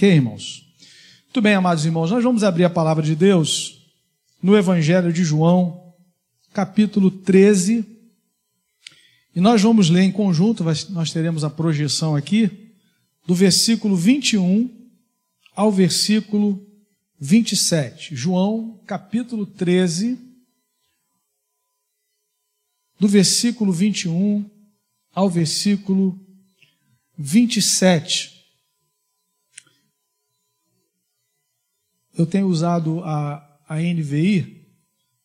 Ok, irmãos? Muito bem, amados irmãos, nós vamos abrir a palavra de Deus no Evangelho de João, capítulo 13. E nós vamos ler em conjunto, nós teremos a projeção aqui, do versículo 21 ao versículo 27. João, capítulo 13, do versículo 21 ao versículo 27. Eu tenho usado a, a NVI,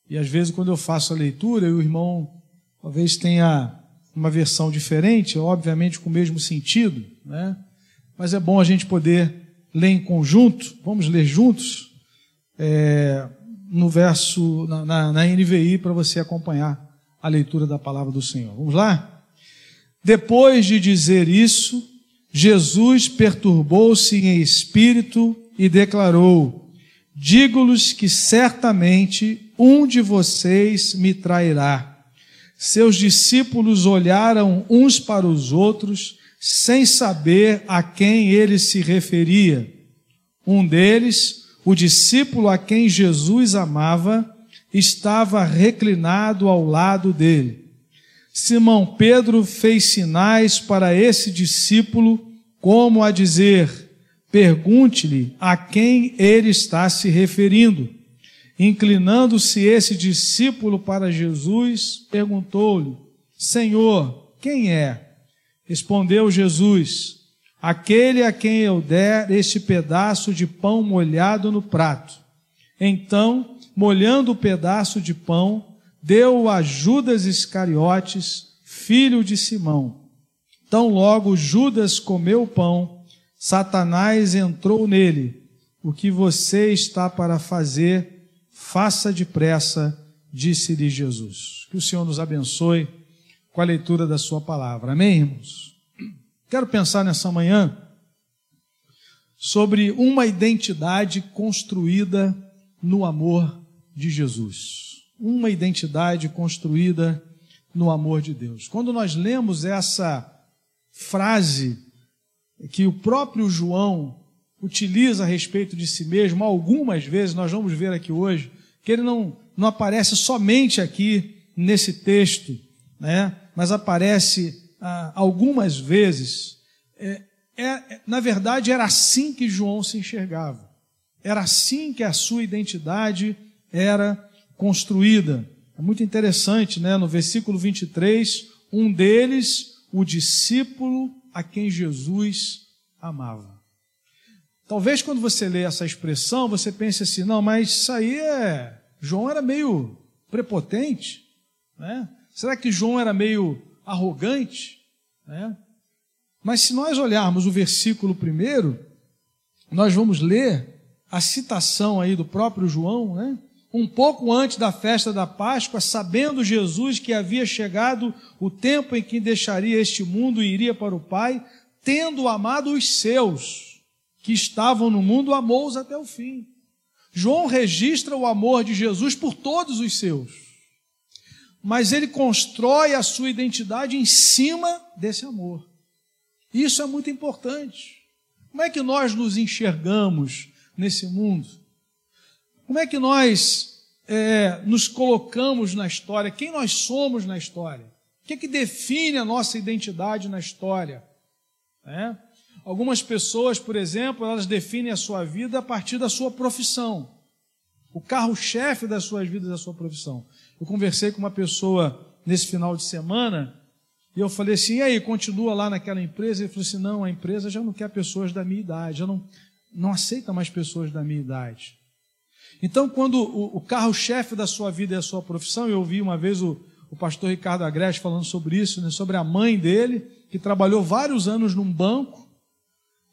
e às vezes quando eu faço a leitura, o irmão talvez tenha uma versão diferente, obviamente com o mesmo sentido, né? mas é bom a gente poder ler em conjunto, vamos ler juntos, é, no verso, na, na, na NVI, para você acompanhar a leitura da palavra do Senhor. Vamos lá? Depois de dizer isso, Jesus perturbou-se em espírito e declarou: Digo-lhes que certamente um de vocês me trairá. Seus discípulos olharam uns para os outros, sem saber a quem ele se referia. Um deles, o discípulo a quem Jesus amava, estava reclinado ao lado dele. Simão Pedro fez sinais para esse discípulo, como a dizer: Pergunte-lhe a quem ele está se referindo. Inclinando-se esse discípulo para Jesus, perguntou-lhe: Senhor, quem é? Respondeu Jesus: Aquele a quem eu der este pedaço de pão molhado no prato. Então, molhando o pedaço de pão, deu a Judas Iscariotes, filho de Simão. Tão logo Judas comeu o pão, Satanás entrou nele. O que você está para fazer, faça depressa, disse-lhe Jesus. Que o Senhor nos abençoe com a leitura da Sua palavra. Amém, irmãos? Quero pensar nessa manhã sobre uma identidade construída no amor de Jesus. Uma identidade construída no amor de Deus. Quando nós lemos essa frase que o próprio João utiliza a respeito de si mesmo algumas vezes, nós vamos ver aqui hoje, que ele não, não aparece somente aqui nesse texto, né? mas aparece ah, algumas vezes. É, é, na verdade, era assim que João se enxergava. Era assim que a sua identidade era construída. É muito interessante, né? No versículo 23, um deles, o discípulo a quem Jesus amava. Talvez quando você lê essa expressão, você pense assim: não, mas isso aí é. João era meio prepotente, né? Será que João era meio arrogante? Né? Mas se nós olharmos o versículo primeiro, nós vamos ler a citação aí do próprio João, né? Um pouco antes da festa da Páscoa, sabendo Jesus que havia chegado o tempo em que deixaria este mundo e iria para o Pai, tendo amado os seus que estavam no mundo, amou-os até o fim. João registra o amor de Jesus por todos os seus, mas ele constrói a sua identidade em cima desse amor. Isso é muito importante. Como é que nós nos enxergamos nesse mundo? Como é que nós é, nos colocamos na história? Quem nós somos na história? O que, é que define a nossa identidade na história? É? Algumas pessoas, por exemplo, elas definem a sua vida a partir da sua profissão. O carro-chefe das suas vidas é a sua profissão. Eu conversei com uma pessoa nesse final de semana e eu falei assim: e aí, continua lá naquela empresa? Ele falou assim: não, a empresa já não quer pessoas da minha idade, já não, não aceita mais pessoas da minha idade. Então, quando o, o carro-chefe da sua vida é a sua profissão, eu ouvi uma vez o, o pastor Ricardo Agreste falando sobre isso, né, sobre a mãe dele, que trabalhou vários anos num banco,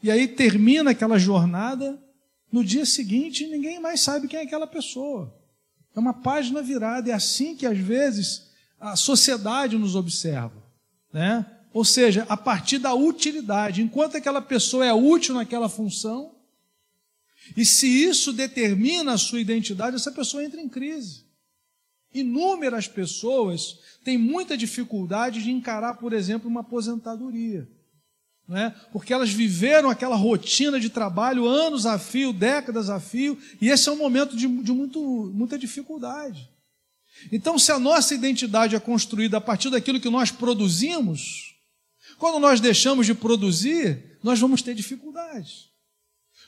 e aí termina aquela jornada, no dia seguinte ninguém mais sabe quem é aquela pessoa. É uma página virada, é assim que às vezes a sociedade nos observa, né? Ou seja, a partir da utilidade, enquanto aquela pessoa é útil naquela função, e se isso determina a sua identidade, essa pessoa entra em crise. Inúmeras pessoas têm muita dificuldade de encarar, por exemplo, uma aposentadoria. né? porque elas viveram aquela rotina de trabalho anos a fio, décadas a fio, e esse é um momento de, de muito, muita dificuldade. Então, se a nossa identidade é construída a partir daquilo que nós produzimos, quando nós deixamos de produzir, nós vamos ter dificuldades.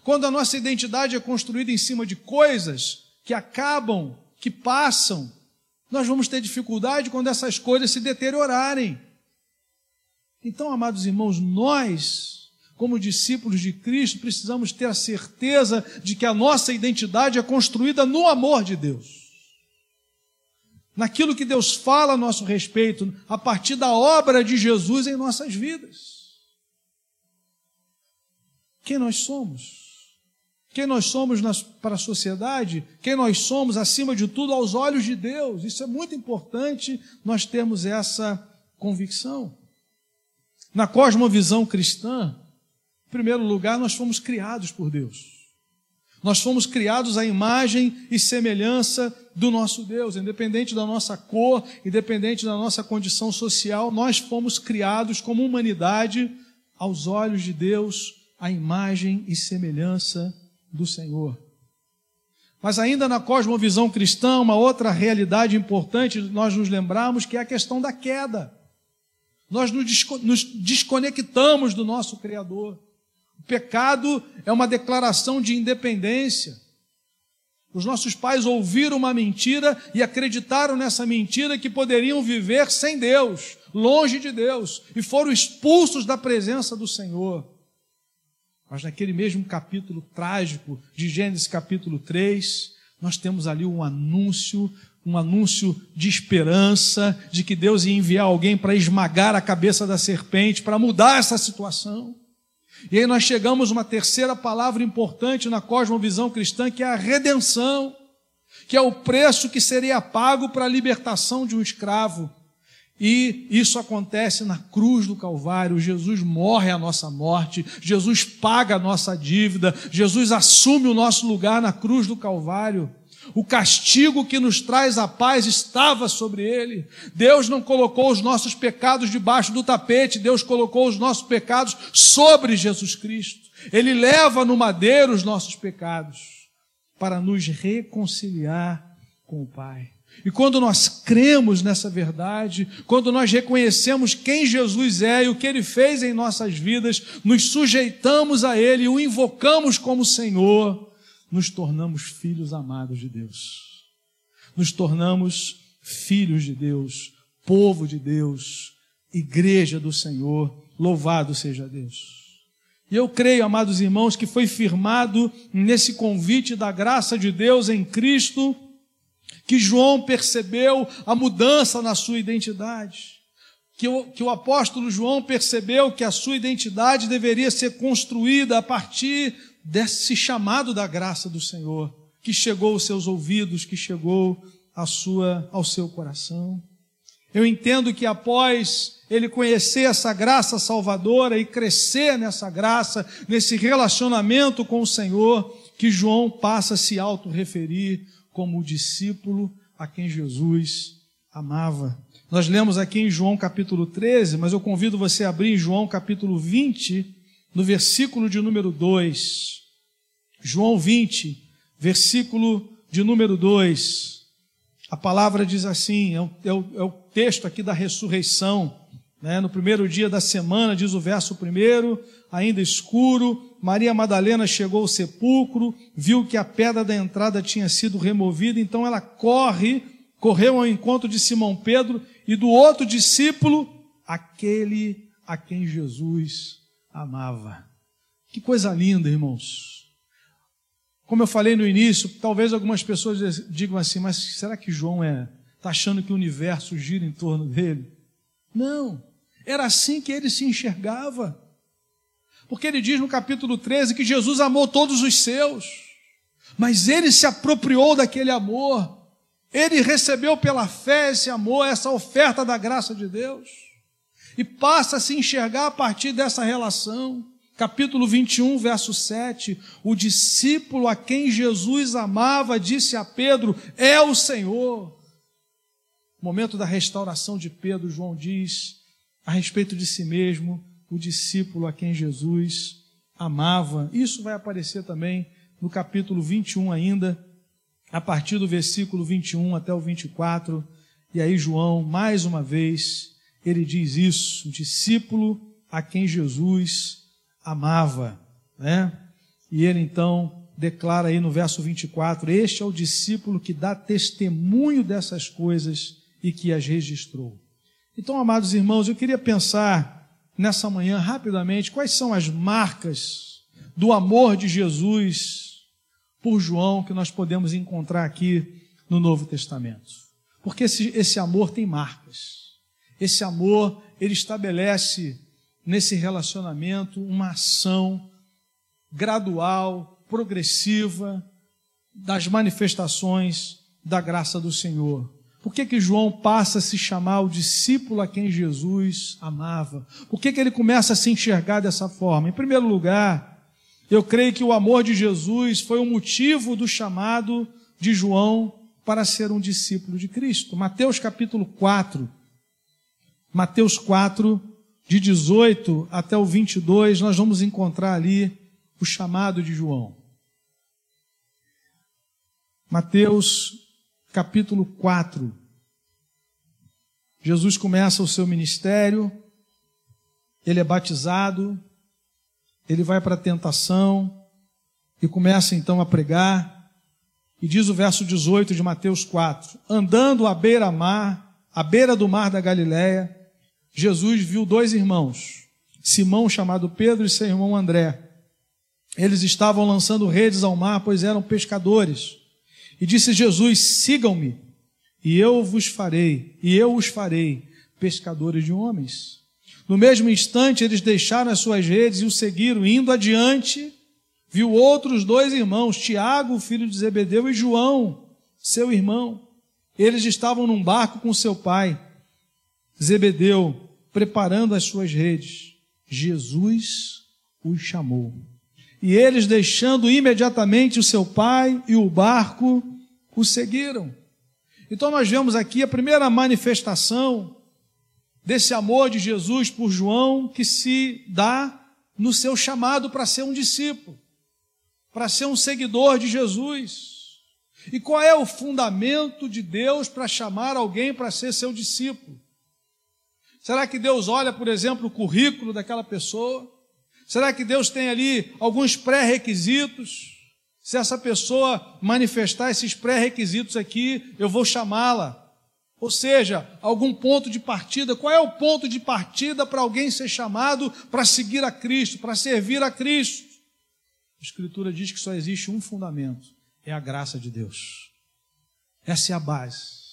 Quando a nossa identidade é construída em cima de coisas que acabam, que passam, nós vamos ter dificuldade quando essas coisas se deteriorarem. Então, amados irmãos, nós, como discípulos de Cristo, precisamos ter a certeza de que a nossa identidade é construída no amor de Deus. Naquilo que Deus fala a nosso respeito, a partir da obra de Jesus em nossas vidas. Quem nós somos? Quem nós somos nas, para a sociedade? Quem nós somos, acima de tudo, aos olhos de Deus? Isso é muito importante nós termos essa convicção. Na cosmovisão cristã, em primeiro lugar, nós fomos criados por Deus. Nós fomos criados à imagem e semelhança do nosso Deus, independente da nossa cor, independente da nossa condição social, nós fomos criados como humanidade aos olhos de Deus, à imagem e semelhança do Senhor. Mas ainda na cosmovisão cristã, uma outra realidade importante nós nos lembramos que é a questão da queda. Nós nos desconectamos do nosso Criador. O pecado é uma declaração de independência. Os nossos pais ouviram uma mentira e acreditaram nessa mentira que poderiam viver sem Deus, longe de Deus, e foram expulsos da presença do Senhor. Mas naquele mesmo capítulo trágico de Gênesis capítulo 3, nós temos ali um anúncio um anúncio de esperança, de que Deus ia enviar alguém para esmagar a cabeça da serpente, para mudar essa situação. E aí nós chegamos a uma terceira palavra importante na cosmovisão cristã, que é a redenção, que é o preço que seria pago para a libertação de um escravo. E isso acontece na cruz do Calvário. Jesus morre a nossa morte, Jesus paga a nossa dívida, Jesus assume o nosso lugar na cruz do Calvário. O castigo que nos traz a paz estava sobre ele. Deus não colocou os nossos pecados debaixo do tapete, Deus colocou os nossos pecados sobre Jesus Cristo. Ele leva no madeiro os nossos pecados para nos reconciliar com o Pai. E quando nós cremos nessa verdade, quando nós reconhecemos quem Jesus é e o que ele fez em nossas vidas, nos sujeitamos a ele o invocamos como Senhor, nos tornamos filhos amados de Deus. Nos tornamos filhos de Deus, povo de Deus, igreja do Senhor. Louvado seja Deus. E eu creio, amados irmãos, que foi firmado nesse convite da graça de Deus em Cristo, que João percebeu a mudança na sua identidade. Que o, que o apóstolo João percebeu que a sua identidade deveria ser construída a partir desse chamado da graça do Senhor, que chegou aos seus ouvidos, que chegou à sua, ao seu coração. Eu entendo que após ele conhecer essa graça salvadora e crescer nessa graça, nesse relacionamento com o Senhor, que João passa a se auto-referir como o discípulo a quem Jesus amava. Nós lemos aqui em João capítulo 13, mas eu convido você a abrir em João capítulo 20, no versículo de número 2. João 20, versículo de número 2. A palavra diz assim: é o, é o, é o texto aqui da ressurreição. Né? No primeiro dia da semana, diz o verso primeiro, ainda escuro, Maria Madalena chegou ao sepulcro, viu que a pedra da entrada tinha sido removida, então ela corre, correu ao encontro de Simão Pedro e do outro discípulo, aquele a quem Jesus amava. Que coisa linda, irmãos. Como eu falei no início, talvez algumas pessoas digam assim, mas será que João é está achando que o universo gira em torno dele? Não. Era assim que ele se enxergava. Porque ele diz no capítulo 13 que Jesus amou todos os seus, mas ele se apropriou daquele amor. Ele recebeu pela fé esse amor, essa oferta da graça de Deus, e passa a se enxergar a partir dessa relação capítulo 21, verso 7, o discípulo a quem Jesus amava disse a Pedro: É o Senhor. momento da restauração de Pedro, João diz a respeito de si mesmo: o discípulo a quem Jesus amava. Isso vai aparecer também no capítulo 21 ainda, a partir do versículo 21 até o 24. E aí João, mais uma vez, ele diz isso, o discípulo a quem Jesus amava, né? E ele então declara aí no verso 24: Este é o discípulo que dá testemunho dessas coisas e que as registrou. Então, amados irmãos, eu queria pensar nessa manhã rapidamente quais são as marcas do amor de Jesus por João que nós podemos encontrar aqui no Novo Testamento. Porque esse, esse amor tem marcas. Esse amor, ele estabelece nesse relacionamento uma ação gradual, progressiva das manifestações da graça do Senhor. Por que, que João passa a se chamar o discípulo a quem Jesus amava? Por que, que ele começa a se enxergar dessa forma? Em primeiro lugar, eu creio que o amor de Jesus foi o motivo do chamado de João para ser um discípulo de Cristo. Mateus capítulo 4, Mateus 4, de 18 até o 22, nós vamos encontrar ali o chamado de João. Mateus capítulo 4. Jesus começa o seu ministério, ele é batizado, ele vai para a tentação e começa então a pregar. E diz o verso 18 de Mateus 4: Andando à beira-mar, à beira do mar da Galileia, Jesus viu dois irmãos, Simão chamado Pedro e seu irmão André. Eles estavam lançando redes ao mar, pois eram pescadores. E disse Jesus: Sigam-me, e eu vos farei, e eu os farei pescadores de homens. No mesmo instante, eles deixaram as suas redes e o seguiram, indo adiante. Viu outros dois irmãos, Tiago, filho de Zebedeu, e João, seu irmão. Eles estavam num barco com seu pai, Zebedeu, preparando as suas redes. Jesus os chamou. E eles, deixando imediatamente o seu pai e o barco, o seguiram. Então nós vemos aqui a primeira manifestação desse amor de Jesus por João que se dá no seu chamado para ser um discípulo, para ser um seguidor de Jesus. E qual é o fundamento de Deus para chamar alguém para ser seu discípulo? Será que Deus olha, por exemplo, o currículo daquela pessoa? Será que Deus tem ali alguns pré-requisitos? Se essa pessoa manifestar esses pré-requisitos aqui, eu vou chamá-la. Ou seja, algum ponto de partida. Qual é o ponto de partida para alguém ser chamado para seguir a Cristo, para servir a Cristo? A Escritura diz que só existe um fundamento: é a graça de Deus. Essa é a base.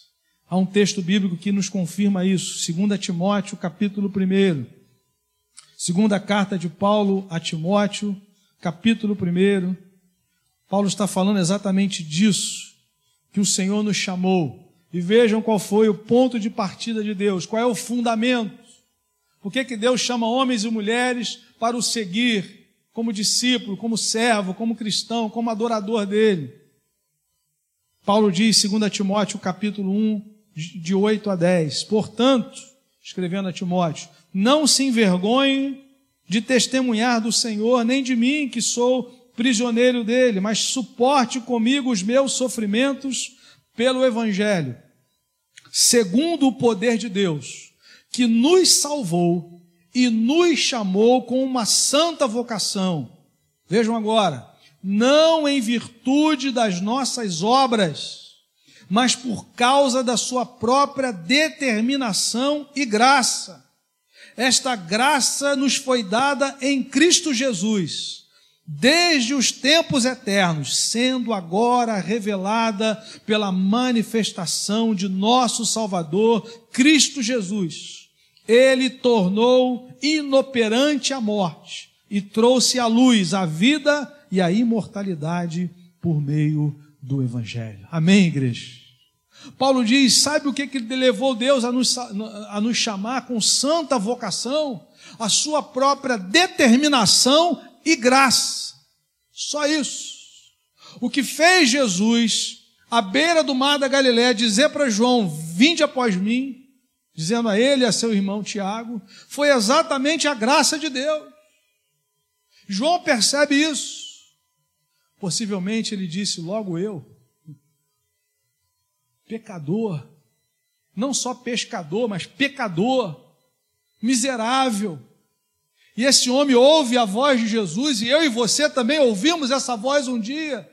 Há um texto bíblico que nos confirma isso, 2 Timóteo, capítulo 1. Segunda carta de Paulo a Timóteo, capítulo 1. Paulo está falando exatamente disso, que o Senhor nos chamou. E vejam qual foi o ponto de partida de Deus, qual é o fundamento. Por que, que Deus chama homens e mulheres para o seguir como discípulo, como servo, como cristão, como adorador dele? Paulo diz, 2 Timóteo capítulo 1, de 8 a 10, portanto, escrevendo a Timóteo, não se envergonhe de testemunhar do Senhor, nem de mim, que sou prisioneiro dele, mas suporte comigo os meus sofrimentos pelo Evangelho, segundo o poder de Deus, que nos salvou e nos chamou com uma santa vocação. Vejam agora, não em virtude das nossas obras, mas por causa da sua própria determinação e graça esta graça nos foi dada em Cristo Jesus, desde os tempos eternos, sendo agora revelada pela manifestação de nosso Salvador, Cristo Jesus. Ele tornou inoperante a morte e trouxe à luz a vida e a imortalidade por meio do Evangelho. Amém, igreja? Paulo diz: sabe o que, que levou Deus a nos, a nos chamar com santa vocação? A sua própria determinação e graça. Só isso. O que fez Jesus, à beira do mar da Galiléia, dizer para João: Vinde após mim, dizendo a ele e a seu irmão Tiago, foi exatamente a graça de Deus. João percebe isso. Possivelmente ele disse: Logo eu, pecador, não só pescador, mas pecador, miserável. E esse homem ouve a voz de Jesus, e eu e você também ouvimos essa voz um dia.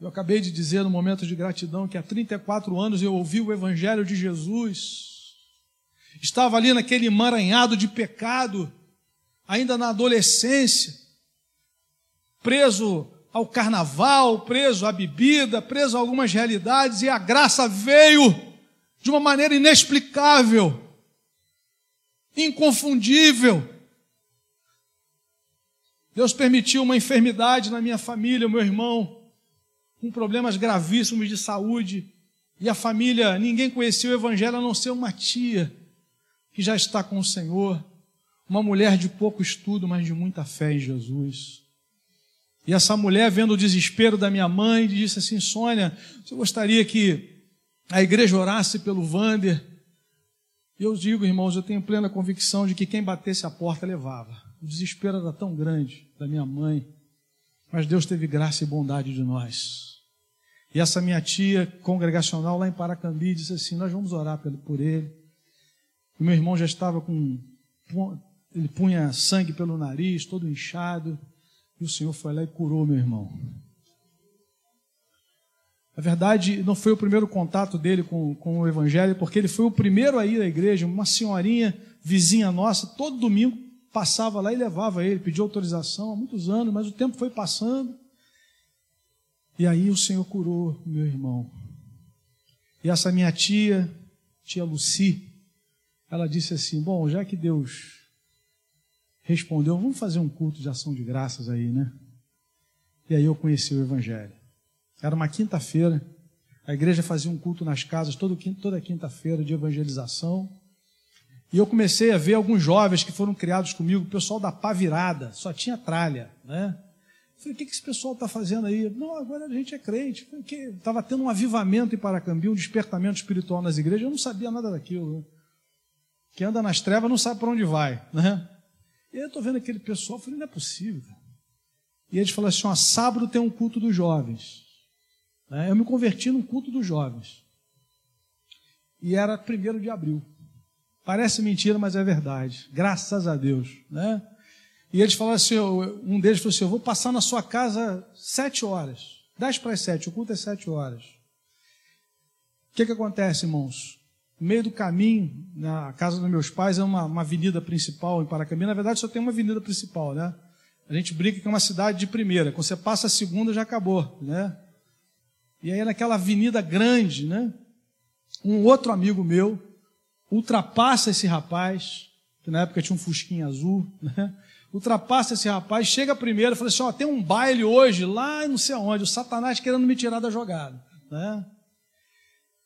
Eu acabei de dizer no momento de gratidão que há 34 anos eu ouvi o Evangelho de Jesus. Estava ali naquele emaranhado de pecado, ainda na adolescência, preso ao carnaval, preso à bebida, preso a algumas realidades, e a graça veio de uma maneira inexplicável, inconfundível. Deus permitiu uma enfermidade na minha família, meu irmão, com problemas gravíssimos de saúde, e a família, ninguém conhecia o Evangelho a não ser uma tia que já está com o Senhor, uma mulher de pouco estudo, mas de muita fé em Jesus. E essa mulher, vendo o desespero da minha mãe, disse assim: Sônia, você gostaria que a igreja orasse pelo Vander? E eu digo, irmãos, eu tenho plena convicção de que quem batesse a porta levava. O desespero era tão grande da minha mãe, mas Deus teve graça e bondade de nós. E essa minha tia congregacional lá em Paracambi disse assim: Nós vamos orar por ele. O meu irmão já estava com. Ele punha sangue pelo nariz, todo inchado. E o Senhor foi lá e curou meu irmão. Na verdade, não foi o primeiro contato dele com, com o Evangelho, porque ele foi o primeiro a ir à igreja. Uma senhorinha vizinha nossa, todo domingo passava lá e levava ele, pediu autorização há muitos anos, mas o tempo foi passando. E aí o Senhor curou meu irmão. E essa minha tia, tia Luci, ela disse assim: Bom, já que Deus respondeu, vamos fazer um culto de ação de graças aí, né? E aí eu conheci o Evangelho. Era uma quinta-feira, a igreja fazia um culto nas casas todo, toda quinta-feira de evangelização. E eu comecei a ver alguns jovens que foram criados comigo, o pessoal da pá virada, só tinha tralha, né? Falei, o que esse pessoal está fazendo aí? Não, agora a gente é crente. Estava tendo um avivamento em Paracambi, um despertamento espiritual nas igrejas. Eu não sabia nada daquilo. Né? Quem anda nas trevas não sabe para onde vai. Né? E eu estou vendo aquele pessoal, falei, não é possível. E eles falaram assim: ó, sábado tem um culto dos jovens. Né? Eu me converti num culto dos jovens. E era primeiro de abril. Parece mentira, mas é verdade. Graças a Deus. Né? E eles falaram assim: um deles falou assim: Eu vou passar na sua casa sete horas. Dez para as sete, o culto é sete horas. O que, que acontece, irmãos? No meio do caminho, na casa dos meus pais, é uma, uma avenida principal em Paracambi. Na verdade, só tem uma avenida principal, né? A gente brinca que é uma cidade de primeira. Quando você passa a segunda, já acabou, né? E aí, naquela avenida grande, né? Um outro amigo meu ultrapassa esse rapaz, que na época tinha um fusquinho azul, né? ultrapassa esse rapaz, chega primeiro, fala assim: ó, tem um baile hoje lá não sei aonde, o Satanás querendo me tirar da jogada. Né?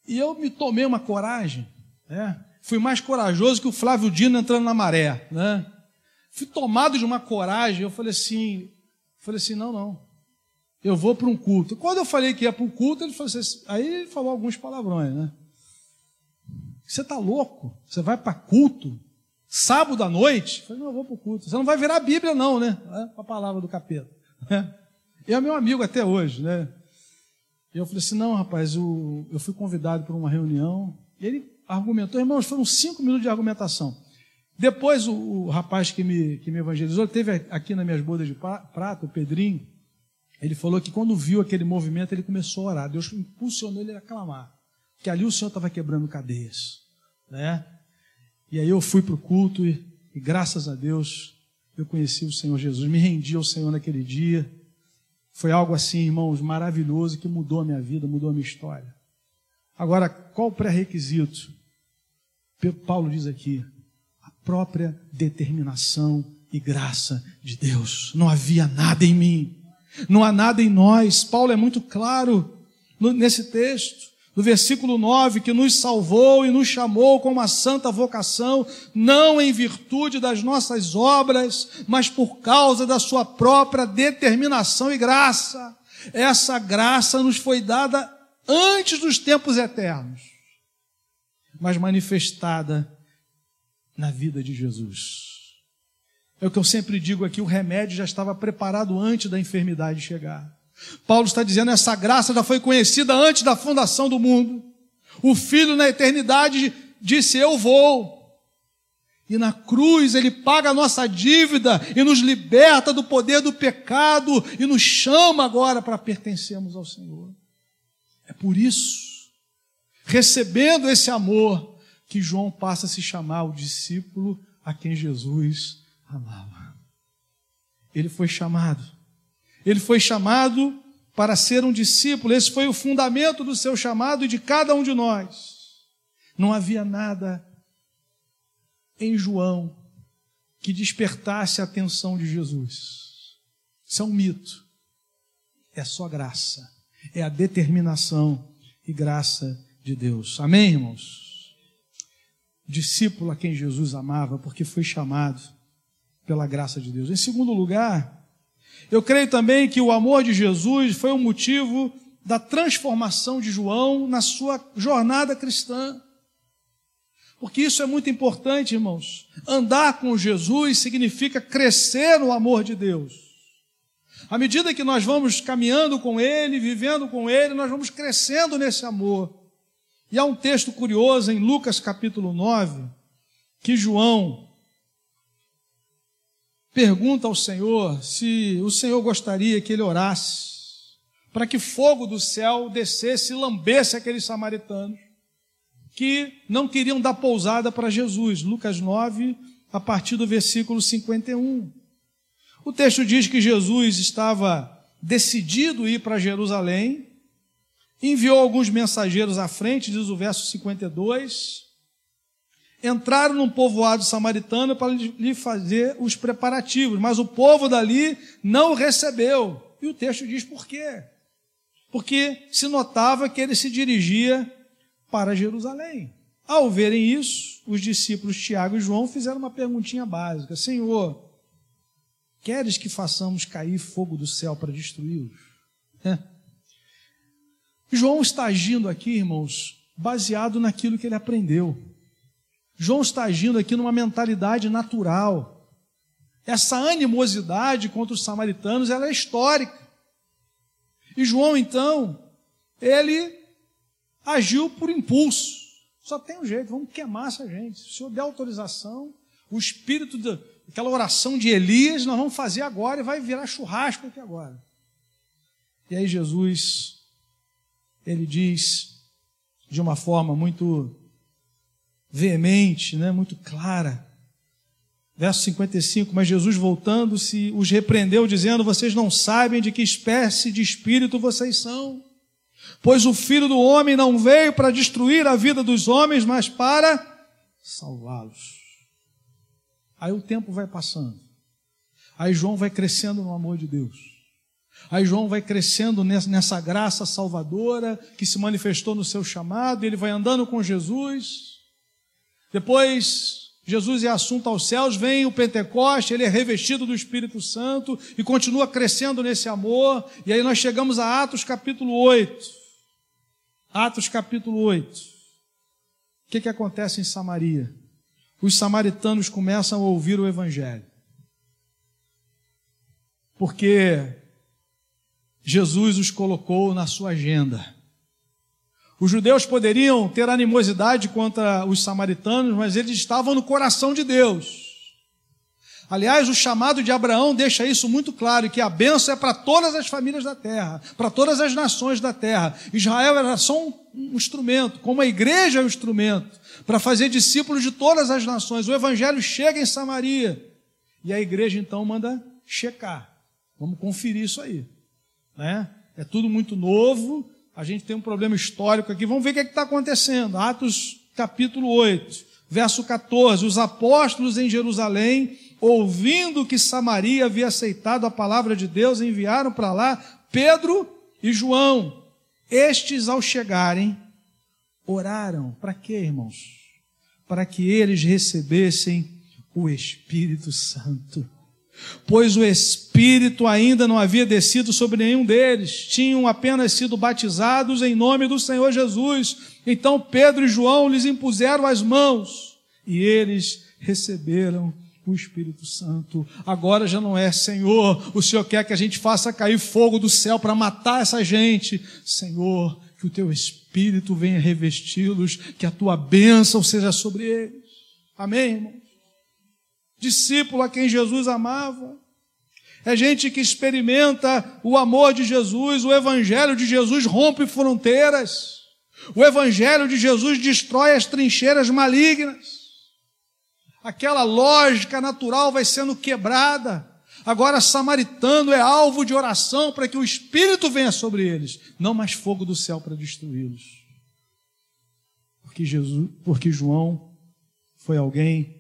E eu me tomei uma coragem, né? fui mais corajoso que o Flávio Dino entrando na maré. Né? Fui tomado de uma coragem, eu falei assim, falei assim, não, não, eu vou para um culto. Quando eu falei que ia para um culto, ele falou assim, aí ele falou alguns palavrões, né? Você está louco? Você vai para culto? sábado à noite, falei, não, eu vou para o culto. Você não vai virar a Bíblia, não, né? É a palavra do capeta. E é meu amigo até hoje, né? E eu falei assim, não, rapaz, eu, eu fui convidado para uma reunião. E ele argumentou, irmãos, foram cinco minutos de argumentação. Depois o, o rapaz que me, que me evangelizou, teve aqui nas minhas bodas de prata, o Pedrinho, ele falou que quando viu aquele movimento, ele começou a orar. Deus impulsionou ele a clamar. Que ali o Senhor estava quebrando cadeias. Né? E aí eu fui para o culto e, e, graças a Deus eu conheci o Senhor Jesus, me rendi ao Senhor naquele dia. Foi algo assim, irmãos, maravilhoso que mudou a minha vida, mudou a minha história. Agora, qual o pré-requisito? Paulo diz aqui: a própria determinação e graça de Deus. Não havia nada em mim, não há nada em nós. Paulo é muito claro nesse texto no versículo 9, que nos salvou e nos chamou com uma santa vocação, não em virtude das nossas obras, mas por causa da sua própria determinação e graça. Essa graça nos foi dada antes dos tempos eternos. mas manifestada na vida de Jesus. É o que eu sempre digo aqui: o remédio já estava preparado antes da enfermidade chegar. Paulo está dizendo: essa graça já foi conhecida antes da fundação do mundo. O Filho na eternidade disse: Eu vou. E na cruz ele paga a nossa dívida e nos liberta do poder do pecado e nos chama agora para pertencermos ao Senhor. É por isso, recebendo esse amor, que João passa a se chamar o discípulo a quem Jesus amava. Ele foi chamado. Ele foi chamado para ser um discípulo. Esse foi o fundamento do seu chamado e de cada um de nós. Não havia nada em João que despertasse a atenção de Jesus. Isso é um mito. É só graça. É a determinação e graça de Deus. Amém, irmãos? Discípulo a quem Jesus amava, porque foi chamado pela graça de Deus. Em segundo lugar, eu creio também que o amor de Jesus foi o motivo da transformação de João na sua jornada cristã. Porque isso é muito importante, irmãos. Andar com Jesus significa crescer no amor de Deus. À medida que nós vamos caminhando com Ele, vivendo com Ele, nós vamos crescendo nesse amor. E há um texto curioso em Lucas capítulo 9, que João pergunta ao Senhor se o Senhor gostaria que ele orasse para que fogo do céu descesse e lambesse aqueles samaritanos que não queriam dar pousada para Jesus. Lucas 9, a partir do versículo 51. O texto diz que Jesus estava decidido ir para Jerusalém, enviou alguns mensageiros à frente, diz o verso 52. Entraram num povoado samaritano para lhe fazer os preparativos, mas o povo dali não o recebeu. E o texto diz por quê? Porque se notava que ele se dirigia para Jerusalém. Ao verem isso, os discípulos Tiago e João fizeram uma perguntinha básica: Senhor, queres que façamos cair fogo do céu para destruí-los? É. João está agindo aqui, irmãos, baseado naquilo que ele aprendeu. João está agindo aqui numa mentalidade natural. Essa animosidade contra os samaritanos ela é histórica. E João, então, ele agiu por impulso. Só tem um jeito, vamos queimar essa gente. Se o senhor der autorização, o espírito daquela oração de Elias, nós vamos fazer agora e vai virar churrasco aqui agora. E aí Jesus, ele diz de uma forma muito veemente, né, muito clara. Verso 55, mas Jesus voltando-se os repreendeu, dizendo: Vocês não sabem de que espécie de espírito vocês são. Pois o filho do homem não veio para destruir a vida dos homens, mas para salvá-los. Aí o tempo vai passando. Aí João vai crescendo no amor de Deus. Aí João vai crescendo nessa graça salvadora que se manifestou no seu chamado, ele vai andando com Jesus. Depois, Jesus é assunto aos céus, vem o Pentecoste, ele é revestido do Espírito Santo e continua crescendo nesse amor. E aí nós chegamos a Atos capítulo 8. Atos capítulo 8. O que, que acontece em Samaria? Os samaritanos começam a ouvir o Evangelho. Porque Jesus os colocou na sua agenda. Os judeus poderiam ter animosidade contra os samaritanos, mas eles estavam no coração de Deus. Aliás, o chamado de Abraão deixa isso muito claro, que a benção é para todas as famílias da terra, para todas as nações da terra. Israel era só um instrumento, como a igreja é um instrumento, para fazer discípulos de todas as nações. O evangelho chega em Samaria, e a igreja então manda checar. Vamos conferir isso aí. Né? É tudo muito novo, a gente tem um problema histórico aqui. Vamos ver o que é está acontecendo. Atos capítulo 8, verso 14. Os apóstolos em Jerusalém ouvindo que Samaria havia aceitado a palavra de Deus, enviaram para lá Pedro e João. Estes, ao chegarem, oraram. Para quê, irmãos? Para que eles recebessem o Espírito Santo. Pois o Espírito ainda não havia descido sobre nenhum deles, tinham apenas sido batizados em nome do Senhor Jesus. Então Pedro e João lhes impuseram as mãos e eles receberam o Espírito Santo. Agora já não é, Senhor, o Senhor quer que a gente faça cair fogo do céu para matar essa gente. Senhor, que o teu Espírito venha revesti-los, que a tua bênção seja sobre eles. Amém, irmão? Discípulo a quem Jesus amava. É gente que experimenta o amor de Jesus, o Evangelho de Jesus rompe fronteiras. O Evangelho de Jesus destrói as trincheiras malignas. Aquela lógica natural vai sendo quebrada. Agora, samaritano é alvo de oração para que o Espírito venha sobre eles, não mais fogo do céu para destruí-los. Porque, Jesus, porque João foi alguém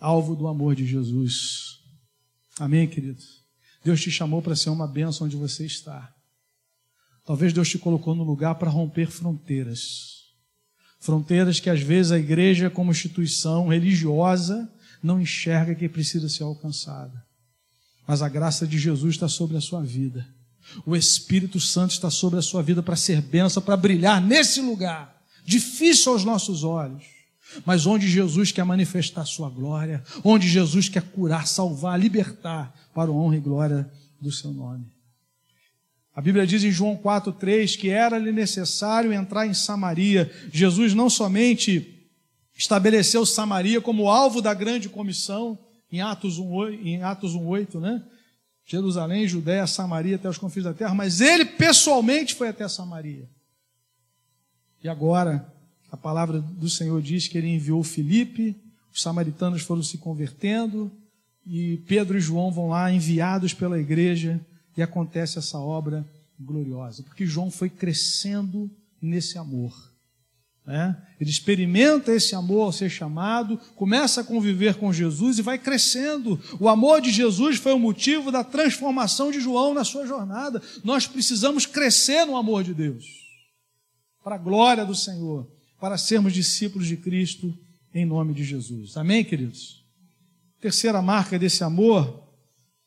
alvo do amor de Jesus. Amém, querido? Deus te chamou para ser uma bênção onde você está. Talvez Deus te colocou no lugar para romper fronteiras. Fronteiras que às vezes a igreja, como instituição religiosa, não enxerga que precisa ser alcançada. Mas a graça de Jesus está sobre a sua vida. O Espírito Santo está sobre a sua vida para ser benção, para brilhar nesse lugar, difícil aos nossos olhos, mas onde Jesus quer manifestar sua glória, onde Jesus quer curar, salvar, libertar para a honra e glória do seu nome. A Bíblia diz em João 4,3 que era-lhe necessário entrar em Samaria. Jesus não somente estabeleceu Samaria como alvo da grande comissão, em Atos 1,8, em Atos 1, né? Jerusalém, Judéia, Samaria, até os confins da terra, mas ele pessoalmente foi até Samaria. E agora, a palavra do Senhor diz que ele enviou Filipe, os samaritanos foram se convertendo, e Pedro e João vão lá enviados pela igreja e acontece essa obra gloriosa, porque João foi crescendo nesse amor. Né? Ele experimenta esse amor ao ser chamado, começa a conviver com Jesus e vai crescendo. O amor de Jesus foi o motivo da transformação de João na sua jornada. Nós precisamos crescer no amor de Deus, para a glória do Senhor, para sermos discípulos de Cristo em nome de Jesus. Amém, queridos? Terceira marca desse amor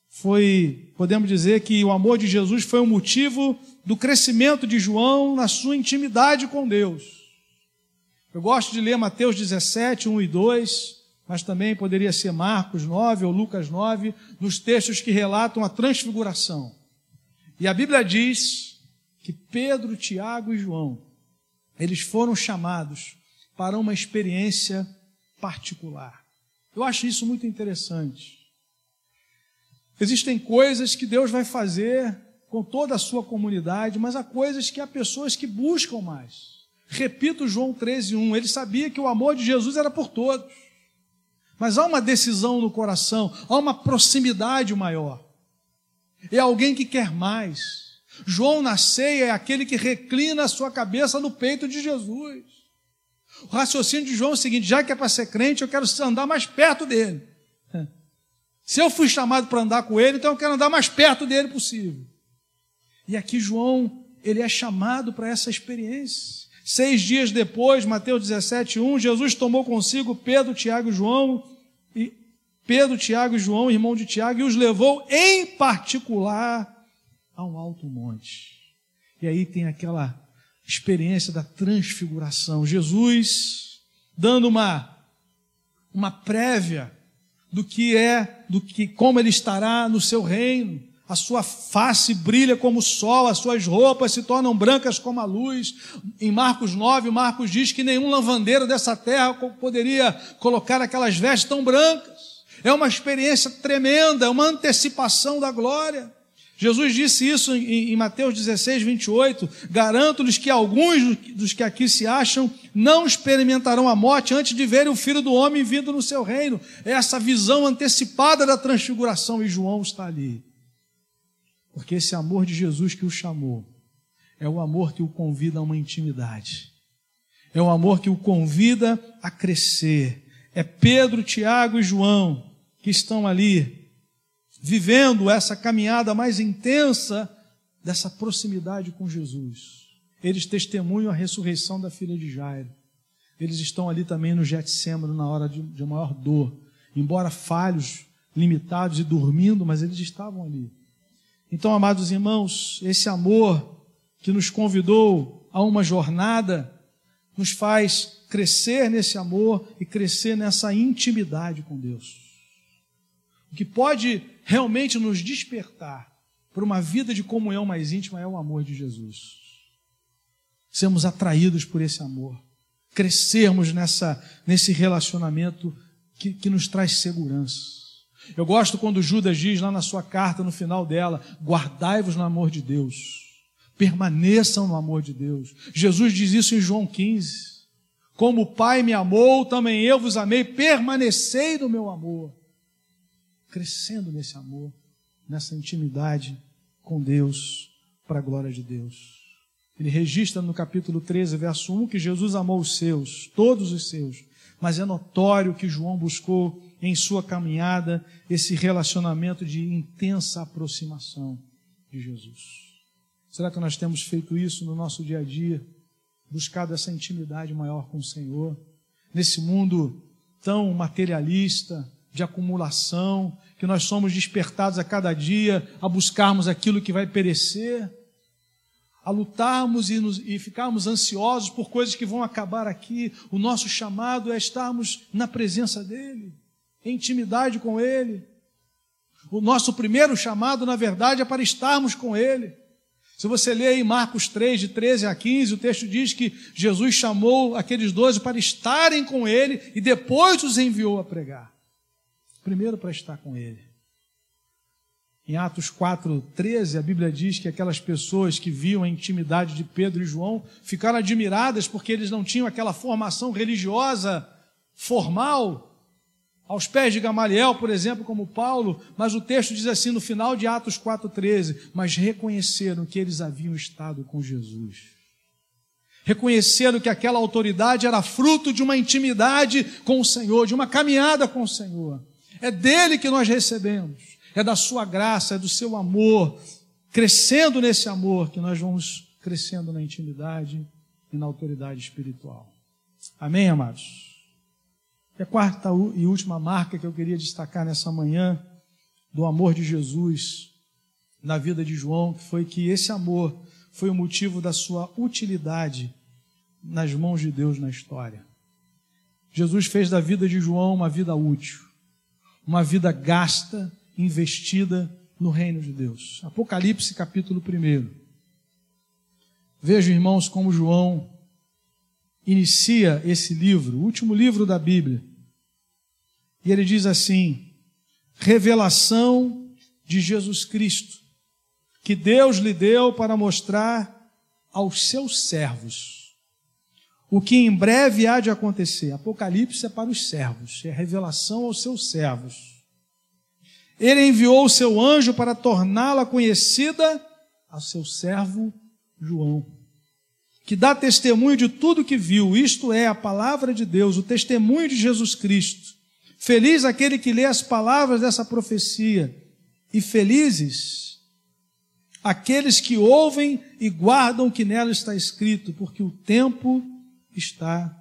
foi, podemos dizer que o amor de Jesus foi o motivo do crescimento de João na sua intimidade com Deus. Eu gosto de ler Mateus 17, 1 e 2, mas também poderia ser Marcos 9 ou Lucas 9, nos textos que relatam a transfiguração. E a Bíblia diz que Pedro, Tiago e João, eles foram chamados para uma experiência particular. Eu acho isso muito interessante. Existem coisas que Deus vai fazer com toda a sua comunidade, mas há coisas que há pessoas que buscam mais. Repito João 13:1, ele sabia que o amor de Jesus era por todos. Mas há uma decisão no coração, há uma proximidade maior. É alguém que quer mais. João na ceia é aquele que reclina a sua cabeça no peito de Jesus. O raciocínio de João é o seguinte: já que é para ser crente, eu quero andar mais perto dele. Se eu fui chamado para andar com ele, então eu quero andar mais perto dele possível. E aqui João, ele é chamado para essa experiência. Seis dias depois, Mateus 17, 1, Jesus tomou consigo Pedro, Tiago e João, e Pedro, Tiago e João, irmão de Tiago, e os levou em particular a um alto monte. E aí tem aquela experiência da transfiguração. Jesus dando uma, uma prévia do que é, do que como ele estará no seu reino. A sua face brilha como o sol, as suas roupas se tornam brancas como a luz. Em Marcos 9, Marcos diz que nenhum lavandeiro dessa terra poderia colocar aquelas vestes tão brancas. É uma experiência tremenda, é uma antecipação da glória. Jesus disse isso em, Mateus 16, 28. Garanto-lhes que alguns dos que aqui se acham não experimentarão a morte antes de verem o Filho do Homem vindo no seu reino. É essa visão antecipada da transfiguração, e João está ali. Porque esse amor de Jesus que o chamou é o amor que o convida a uma intimidade. É o amor que o convida a crescer. É Pedro, Tiago e João que estão ali vivendo essa caminhada mais intensa dessa proximidade com Jesus. Eles testemunham a ressurreição da filha de Jairo. Eles estão ali também no Getsemane na hora de, de maior dor. Embora falhos, limitados e dormindo, mas eles estavam ali. Então, amados irmãos, esse amor que nos convidou a uma jornada, nos faz crescer nesse amor e crescer nessa intimidade com Deus. O que pode realmente nos despertar para uma vida de comunhão mais íntima é o amor de Jesus. Sermos atraídos por esse amor, crescermos nessa, nesse relacionamento que, que nos traz segurança. Eu gosto quando Judas diz lá na sua carta, no final dela: guardai-vos no amor de Deus, permaneçam no amor de Deus. Jesus diz isso em João 15: como o Pai me amou, também eu vos amei, permanecei no meu amor. Crescendo nesse amor, nessa intimidade com Deus, para a glória de Deus. Ele registra no capítulo 13, verso 1, que Jesus amou os seus, todos os seus, mas é notório que João buscou em sua caminhada esse relacionamento de intensa aproximação de Jesus. Será que nós temos feito isso no nosso dia a dia? Buscado essa intimidade maior com o Senhor? Nesse mundo tão materialista, de acumulação, que nós somos despertados a cada dia a buscarmos aquilo que vai perecer, a lutarmos e, nos, e ficarmos ansiosos por coisas que vão acabar aqui. O nosso chamado é estarmos na presença dEle em intimidade com Ele. O nosso primeiro chamado, na verdade, é para estarmos com Ele. Se você ler em Marcos 3, de 13 a 15, o texto diz que Jesus chamou aqueles doze para estarem com Ele e depois os enviou a pregar. Primeiro para estar com Ele. Em Atos 4, 13, a Bíblia diz que aquelas pessoas que viam a intimidade de Pedro e João ficaram admiradas porque eles não tinham aquela formação religiosa formal aos pés de Gamaliel, por exemplo, como Paulo, mas o texto diz assim no final de Atos 4,13: Mas reconheceram que eles haviam estado com Jesus. Reconheceram que aquela autoridade era fruto de uma intimidade com o Senhor, de uma caminhada com o Senhor. É dele que nós recebemos, é da sua graça, é do seu amor, crescendo nesse amor que nós vamos crescendo na intimidade e na autoridade espiritual. Amém, amados? E a quarta e última marca que eu queria destacar nessa manhã do amor de Jesus na vida de João, que foi que esse amor foi o motivo da sua utilidade nas mãos de Deus na história. Jesus fez da vida de João uma vida útil, uma vida gasta, investida no reino de Deus. Apocalipse capítulo 1. Veja, irmãos, como João inicia esse livro, o último livro da Bíblia. E ele diz assim: revelação de Jesus Cristo, que Deus lhe deu para mostrar aos seus servos o que em breve há de acontecer. Apocalipse é para os servos, é revelação aos seus servos. Ele enviou o seu anjo para torná-la conhecida ao seu servo João que dá testemunho de tudo que viu, isto é, a palavra de Deus, o testemunho de Jesus Cristo. Feliz aquele que lê as palavras dessa profecia, e felizes aqueles que ouvem e guardam o que nela está escrito, porque o tempo está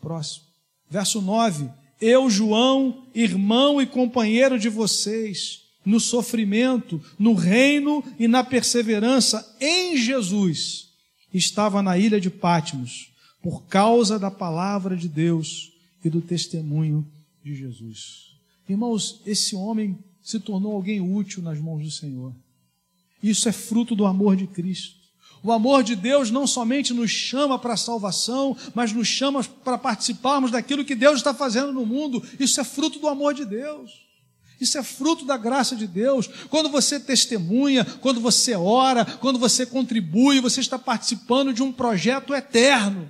próximo. Verso 9: Eu, João, irmão e companheiro de vocês, no sofrimento, no reino e na perseverança em Jesus estava na ilha de Pátimos por causa da palavra de Deus e do testemunho de Jesus. Irmãos, esse homem se tornou alguém útil nas mãos do Senhor. Isso é fruto do amor de Cristo. O amor de Deus não somente nos chama para a salvação, mas nos chama para participarmos daquilo que Deus está fazendo no mundo. Isso é fruto do amor de Deus. Isso é fruto da graça de Deus. Quando você testemunha, quando você ora, quando você contribui, você está participando de um projeto eterno,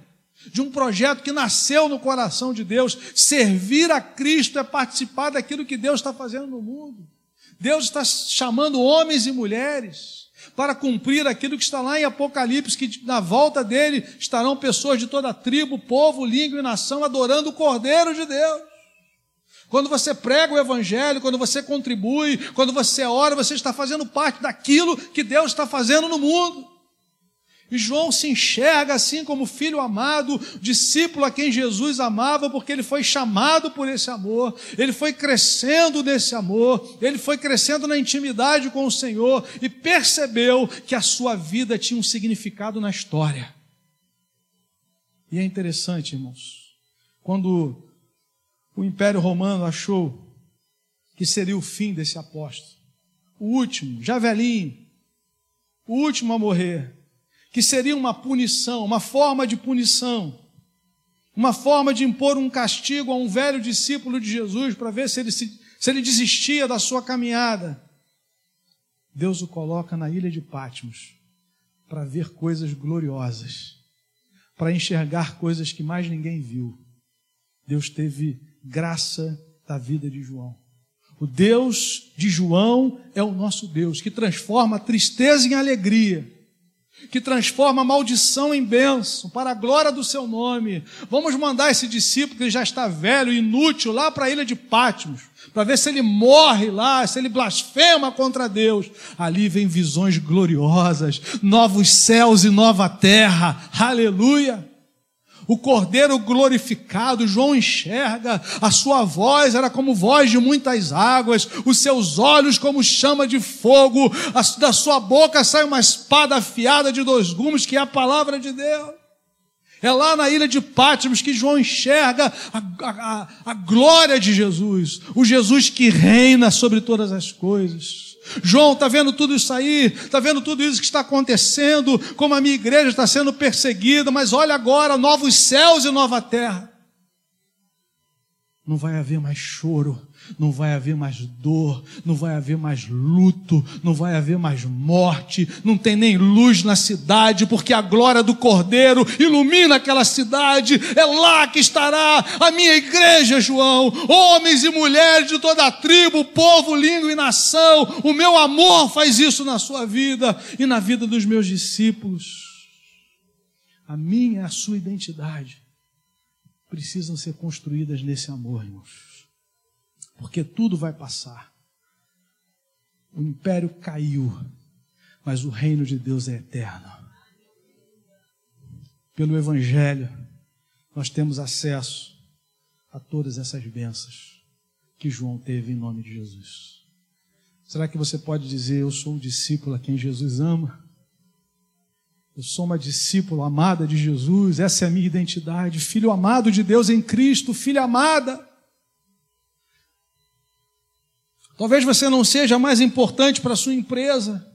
de um projeto que nasceu no coração de Deus. Servir a Cristo é participar daquilo que Deus está fazendo no mundo. Deus está chamando homens e mulheres para cumprir aquilo que está lá em Apocalipse, que na volta dele estarão pessoas de toda tribo, povo, língua e nação adorando o Cordeiro de Deus. Quando você prega o Evangelho, quando você contribui, quando você ora, você está fazendo parte daquilo que Deus está fazendo no mundo. E João se enxerga assim como filho amado, discípulo a quem Jesus amava, porque ele foi chamado por esse amor, ele foi crescendo nesse amor, ele foi crescendo na intimidade com o Senhor e percebeu que a sua vida tinha um significado na história. E é interessante, irmãos, quando o Império Romano achou que seria o fim desse apóstolo, o último, já velhinho, o último a morrer, que seria uma punição, uma forma de punição, uma forma de impor um castigo a um velho discípulo de Jesus para ver se ele, se, se ele desistia da sua caminhada. Deus o coloca na ilha de Patmos para ver coisas gloriosas, para enxergar coisas que mais ninguém viu. Deus teve graça da vida de João. O Deus de João é o nosso Deus, que transforma a tristeza em alegria que transforma maldição em bênção, para a glória do seu nome. Vamos mandar esse discípulo que já está velho, inútil, lá para a ilha de Pátimos, para ver se ele morre lá, se ele blasfema contra Deus. Ali vem visões gloriosas, novos céus e nova terra. Aleluia! O cordeiro glorificado, João enxerga, a sua voz era como voz de muitas águas, os seus olhos como chama de fogo, da sua boca sai uma espada afiada de dois gumes, que é a palavra de Deus. É lá na ilha de Pátimos que João enxerga a, a, a glória de Jesus, o Jesus que reina sobre todas as coisas. João está vendo tudo isso aí, está vendo tudo isso que está acontecendo, como a minha igreja está sendo perseguida, mas olha agora, novos céus e nova terra. Não vai haver mais choro, não vai haver mais dor, não vai haver mais luto, não vai haver mais morte, não tem nem luz na cidade, porque a glória do Cordeiro ilumina aquela cidade, é lá que estará a minha igreja, João, homens e mulheres de toda a tribo, povo, língua e nação, o meu amor faz isso na sua vida e na vida dos meus discípulos. A minha, a sua identidade precisam ser construídas nesse amor, irmãos. Porque tudo vai passar. O império caiu, mas o reino de Deus é eterno. Pelo Evangelho, nós temos acesso a todas essas bênçãos que João teve em nome de Jesus. Será que você pode dizer, eu sou um discípulo a quem Jesus ama? Eu sou uma discípula amada de Jesus, essa é a minha identidade, filho amado de Deus em Cristo, filha amada. Talvez você não seja mais importante para a sua empresa.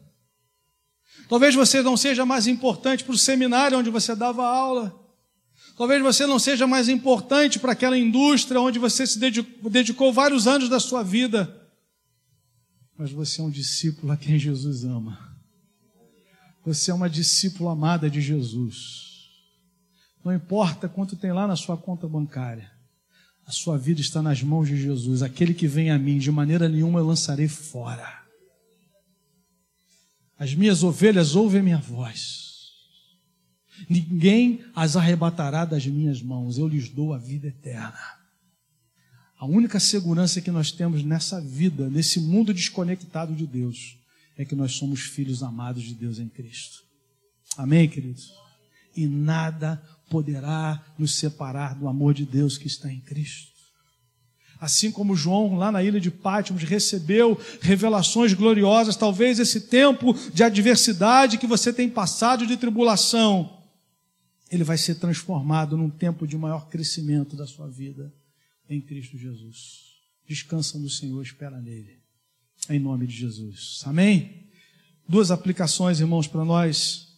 Talvez você não seja mais importante para o seminário onde você dava aula. Talvez você não seja mais importante para aquela indústria onde você se dedicou, dedicou vários anos da sua vida. Mas você é um discípulo a quem Jesus ama. Você é uma discípula amada de Jesus. Não importa quanto tem lá na sua conta bancária. A sua vida está nas mãos de Jesus. Aquele que vem a mim, de maneira nenhuma eu lançarei fora. As minhas ovelhas ouvem minha voz. Ninguém as arrebatará das minhas mãos. Eu lhes dou a vida eterna. A única segurança que nós temos nessa vida, nesse mundo desconectado de Deus, é que nós somos filhos amados de Deus em Cristo. Amém, queridos? E nada poderá nos separar do amor de Deus que está em Cristo. Assim como João, lá na ilha de Pátimos, recebeu revelações gloriosas, talvez esse tempo de adversidade que você tem passado de tribulação, ele vai ser transformado num tempo de maior crescimento da sua vida em Cristo Jesus. Descansa no Senhor, espera nele em nome de Jesus. Amém? Duas aplicações, irmãos, para nós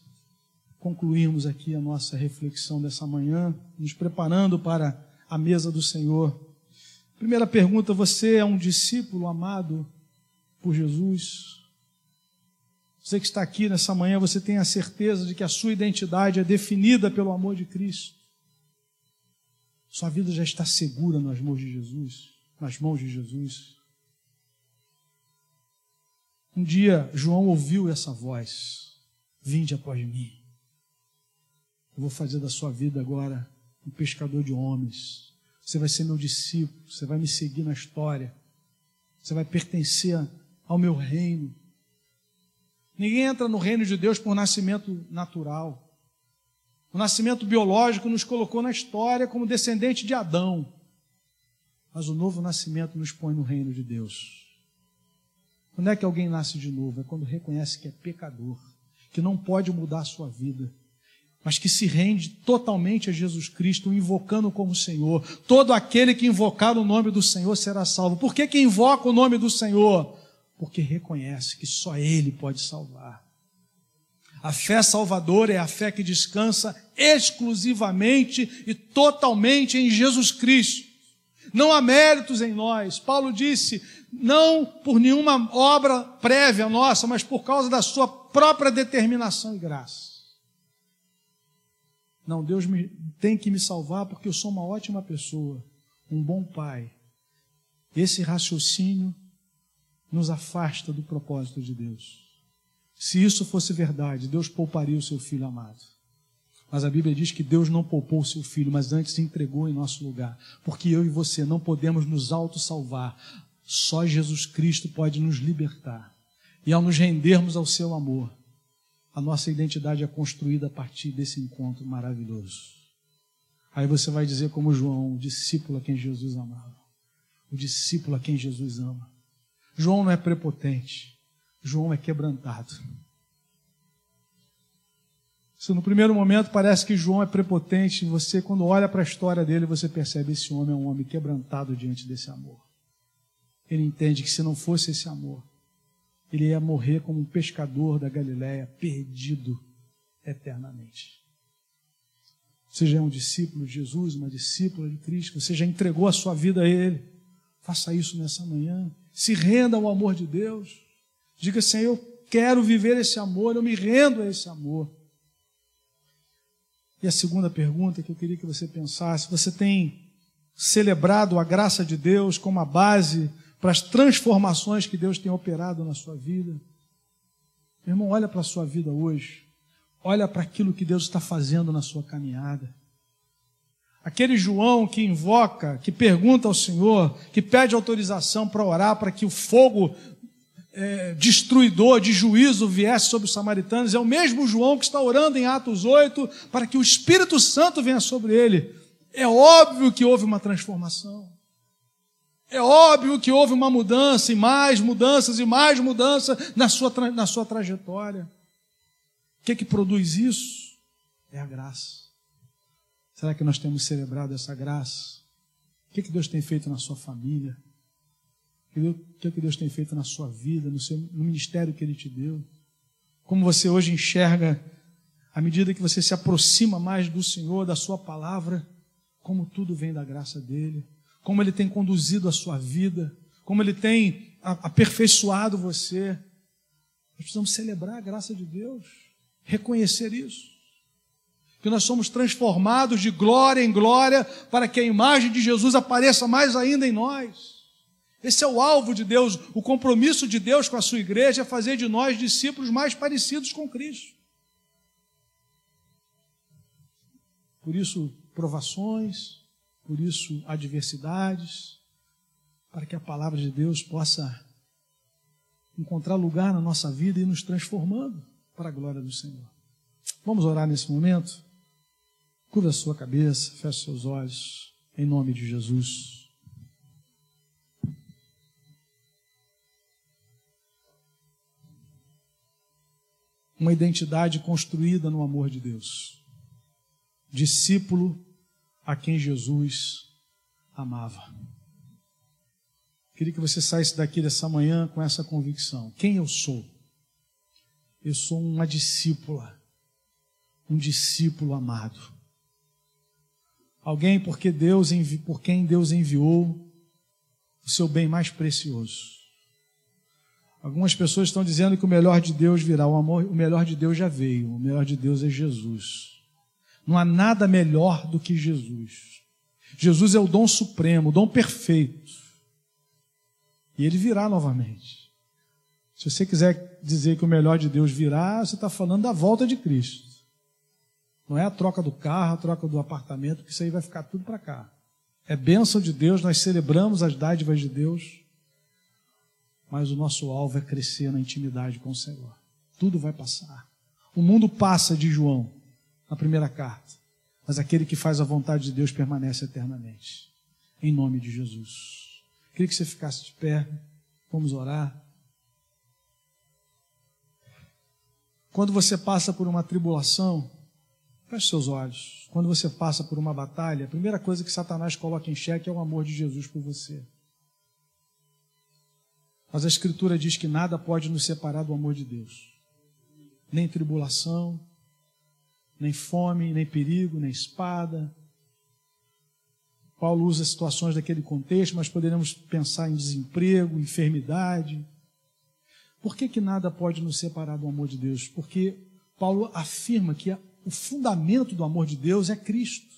concluirmos aqui a nossa reflexão dessa manhã, nos preparando para a mesa do Senhor. Primeira pergunta: você é um discípulo amado por Jesus? Você que está aqui nessa manhã, você tem a certeza de que a sua identidade é definida pelo amor de Cristo? Sua vida já está segura nas mãos de Jesus, nas mãos de Jesus. Um dia João ouviu essa voz: Vinde após mim. Eu vou fazer da sua vida agora um pescador de homens. Você vai ser meu discípulo, você vai me seguir na história. Você vai pertencer ao meu reino. Ninguém entra no reino de Deus por nascimento natural. O nascimento biológico nos colocou na história como descendente de Adão. Mas o novo nascimento nos põe no reino de Deus. Quando é que alguém nasce de novo? É quando reconhece que é pecador, que não pode mudar a sua vida. mas que se rende totalmente a Jesus Cristo, invocando como Senhor. Todo aquele que invocar o nome do Senhor será salvo. Por que, que invoca o nome do Senhor? Porque reconhece que só Ele pode salvar. A fé salvadora é a fé que descansa exclusivamente e totalmente em Jesus Cristo. Não há méritos em nós. Paulo disse: não por nenhuma obra prévia nossa, mas por causa da sua própria determinação e graça. Não, Deus me, tem que me salvar porque eu sou uma ótima pessoa, um bom pai. Esse raciocínio nos afasta do propósito de Deus. Se isso fosse verdade, Deus pouparia o seu filho amado. Mas a Bíblia diz que Deus não poupou o seu filho, mas antes entregou em nosso lugar. Porque eu e você não podemos nos auto-salvar. Só Jesus Cristo pode nos libertar. E ao nos rendermos ao seu amor, a nossa identidade é construída a partir desse encontro maravilhoso. Aí você vai dizer, como João, o discípulo a quem Jesus amava, o discípulo a quem Jesus ama. João não é prepotente, João é quebrantado. Se no primeiro momento parece que João é prepotente, você, quando olha para a história dele, você percebe esse homem é um homem quebrantado diante desse amor. Ele entende que se não fosse esse amor, ele ia morrer como um pescador da Galiléia, perdido eternamente. Você já é um discípulo de Jesus, uma discípula de Cristo, você já entregou a sua vida a Ele. Faça isso nessa manhã. Se renda ao amor de Deus. Diga, Senhor, eu quero viver esse amor, eu me rendo a esse amor. E a segunda pergunta que eu queria que você pensasse: você tem celebrado a graça de Deus como a base para as transformações que Deus tem operado na sua vida. Meu irmão, olha para a sua vida hoje. Olha para aquilo que Deus está fazendo na sua caminhada. Aquele João que invoca, que pergunta ao Senhor, que pede autorização para orar para que o fogo é, destruidor de juízo viesse sobre os samaritanos, é o mesmo João que está orando em Atos 8 para que o Espírito Santo venha sobre ele. É óbvio que houve uma transformação. É óbvio que houve uma mudança, e mais mudanças, e mais mudanças na sua, na sua trajetória. O que é que produz isso? É a graça. Será que nós temos celebrado essa graça? O que, é que Deus tem feito na sua família? O que, é que Deus tem feito na sua vida, no, seu, no ministério que Ele te deu? Como você hoje enxerga, à medida que você se aproxima mais do Senhor, da Sua palavra, como tudo vem da graça dEle? Como Ele tem conduzido a sua vida, como Ele tem aperfeiçoado você. Nós precisamos celebrar a graça de Deus, reconhecer isso. Que nós somos transformados de glória em glória para que a imagem de Jesus apareça mais ainda em nós. Esse é o alvo de Deus, o compromisso de Deus com a sua igreja é fazer de nós discípulos mais parecidos com Cristo. Por isso, provações, por isso, adversidades, para que a palavra de Deus possa encontrar lugar na nossa vida e nos transformando para a glória do Senhor. Vamos orar nesse momento? Curva a sua cabeça, feche seus olhos, em nome de Jesus. Uma identidade construída no amor de Deus. Discípulo a quem Jesus amava. Queria que você saísse daqui dessa manhã com essa convicção. Quem eu sou? Eu sou uma discípula, um discípulo amado. Alguém porque Deus por quem Deus enviou o seu bem mais precioso. Algumas pessoas estão dizendo que o melhor de Deus virá. O amor, o melhor de Deus já veio. O melhor de Deus é Jesus. Não há nada melhor do que Jesus. Jesus é o dom supremo, o dom perfeito. E ele virá novamente. Se você quiser dizer que o melhor de Deus virá, você está falando da volta de Cristo. Não é a troca do carro, a troca do apartamento, que isso aí vai ficar tudo para cá. É bênção de Deus, nós celebramos as dádivas de Deus, mas o nosso alvo é crescer na intimidade com o Senhor. Tudo vai passar. O mundo passa de João, na primeira carta. Mas aquele que faz a vontade de Deus permanece eternamente. Em nome de Jesus. Queria que você ficasse de pé. Vamos orar. Quando você passa por uma tribulação, Feche seus olhos. Quando você passa por uma batalha, a primeira coisa que Satanás coloca em xeque é o amor de Jesus por você. Mas a Escritura diz que nada pode nos separar do amor de Deus. Nem tribulação, nem fome, nem perigo, nem espada. Paulo usa situações daquele contexto, mas poderemos pensar em desemprego, enfermidade. Por que, que nada pode nos separar do amor de Deus? Porque Paulo afirma que o fundamento do amor de Deus é Cristo.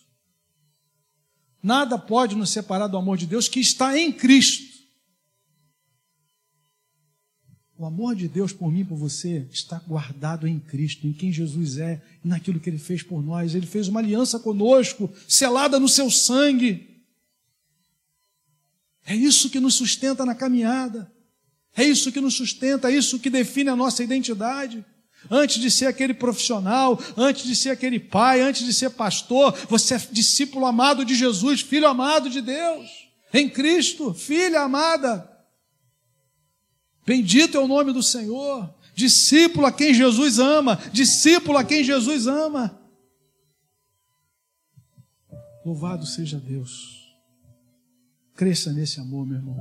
Nada pode nos separar do amor de Deus que está em Cristo. O amor de Deus por mim por você está guardado em Cristo, em quem Jesus é e naquilo que ele fez por nós. Ele fez uma aliança conosco, selada no seu sangue. É isso que nos sustenta na caminhada. É isso que nos sustenta, é isso que define a nossa identidade. Antes de ser aquele profissional, antes de ser aquele pai, antes de ser pastor, você é discípulo amado de Jesus, filho amado de Deus, em Cristo, filha amada. Bendito é o nome do Senhor. Discípulo a quem Jesus ama. Discípulo a quem Jesus ama. Louvado seja Deus. Cresça nesse amor, meu irmão.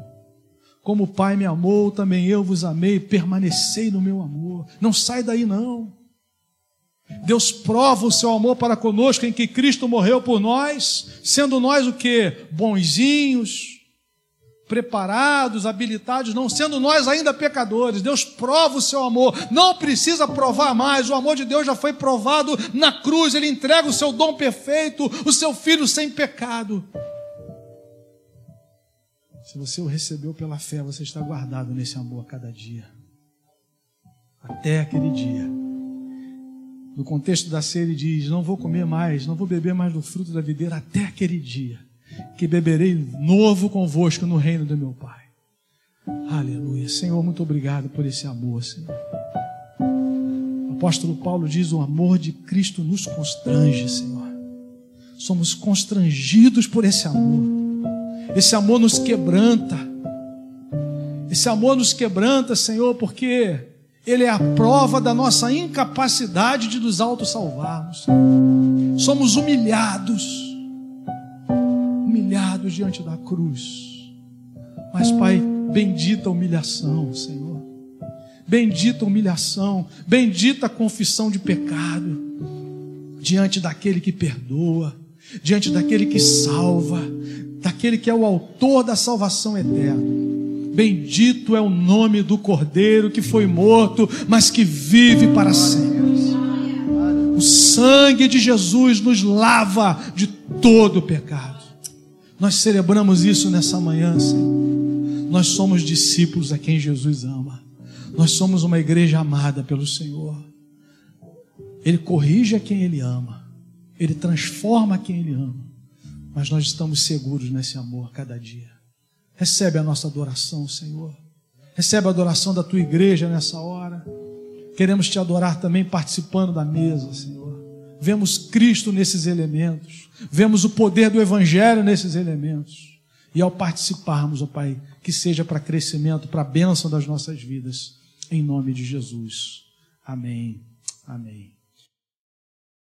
Como o Pai me amou, também eu vos amei, permanecei no meu amor. Não sai daí, não. Deus prova o seu amor para conosco em que Cristo morreu por nós, sendo nós o que? Bonzinhos, preparados, habilitados, não sendo nós ainda pecadores. Deus prova o seu amor, não precisa provar mais. O amor de Deus já foi provado na cruz. Ele entrega o seu dom perfeito, o seu filho sem pecado. Se você o recebeu pela fé, você está guardado nesse amor a cada dia. Até aquele dia. No contexto da ceia, ele diz: Não vou comer mais, não vou beber mais do fruto da videira até aquele dia que beberei novo convosco no reino do meu Pai. Aleluia. Senhor, muito obrigado por esse amor, Senhor. O apóstolo Paulo diz: o amor de Cristo nos constrange, Senhor. Somos constrangidos por esse amor. Esse amor nos quebranta. Esse amor nos quebranta, Senhor, porque ele é a prova da nossa incapacidade de nos autossalvarmos. Somos humilhados humilhados diante da cruz. Mas, Pai, bendita humilhação, Senhor. Bendita humilhação, bendita confissão de pecado diante daquele que perdoa, diante daquele que salva, daquele que é o autor da salvação eterna. Bendito é o nome do Cordeiro que foi morto, mas que vive para sempre. O sangue de Jesus nos lava de todo pecado. Nós celebramos isso nessa manhã, Senhor. Nós somos discípulos a quem Jesus ama. Nós somos uma igreja amada pelo Senhor. Ele corrige a quem Ele ama. Ele transforma a quem Ele ama. Mas nós estamos seguros nesse amor cada dia. Recebe a nossa adoração, Senhor. Recebe a adoração da tua igreja nessa hora. Queremos te adorar também participando da mesa, Senhor. Vemos Cristo nesses elementos, vemos o poder do Evangelho nesses elementos. E ao participarmos, ó Pai, que seja para crescimento, para a bênção das nossas vidas, em nome de Jesus. Amém. Amém.